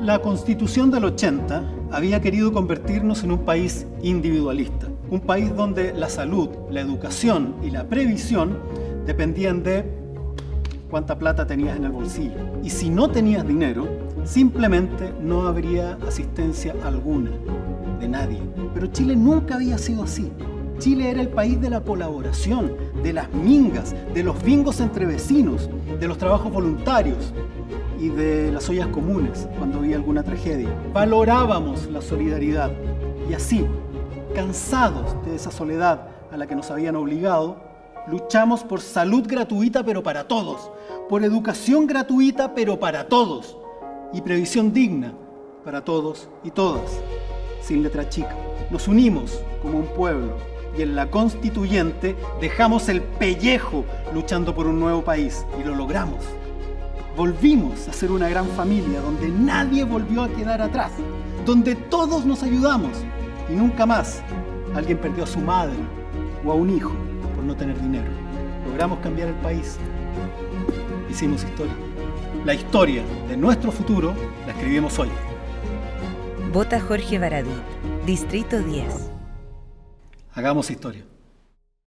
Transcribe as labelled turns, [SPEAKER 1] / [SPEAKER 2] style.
[SPEAKER 1] La constitución del 80 había querido convertirnos en un país individualista, un país donde la salud, la educación y la previsión dependían de cuánta plata tenías en el bolsillo. Y si no tenías dinero, simplemente no habría asistencia alguna de nadie. Pero Chile nunca había sido así. Chile era el país de la colaboración, de las mingas, de los bingos entre vecinos, de los trabajos voluntarios y de las ollas comunes cuando había alguna tragedia. Valorábamos la solidaridad y así, cansados de esa soledad a la que nos habían obligado, luchamos por salud gratuita pero para todos, por educación gratuita pero para todos y previsión digna para todos y todas, sin letra chica. Nos unimos como un pueblo y en la constituyente dejamos el pellejo luchando por un nuevo país y lo logramos. Volvimos a ser una gran familia donde nadie volvió a quedar atrás, donde todos nos ayudamos y nunca más alguien perdió a su madre o a un hijo por no tener dinero. Logramos cambiar el país. Hicimos historia. La historia de nuestro futuro la escribimos hoy.
[SPEAKER 2] Vota Jorge Baradit, Distrito 10.
[SPEAKER 1] Hagamos historia.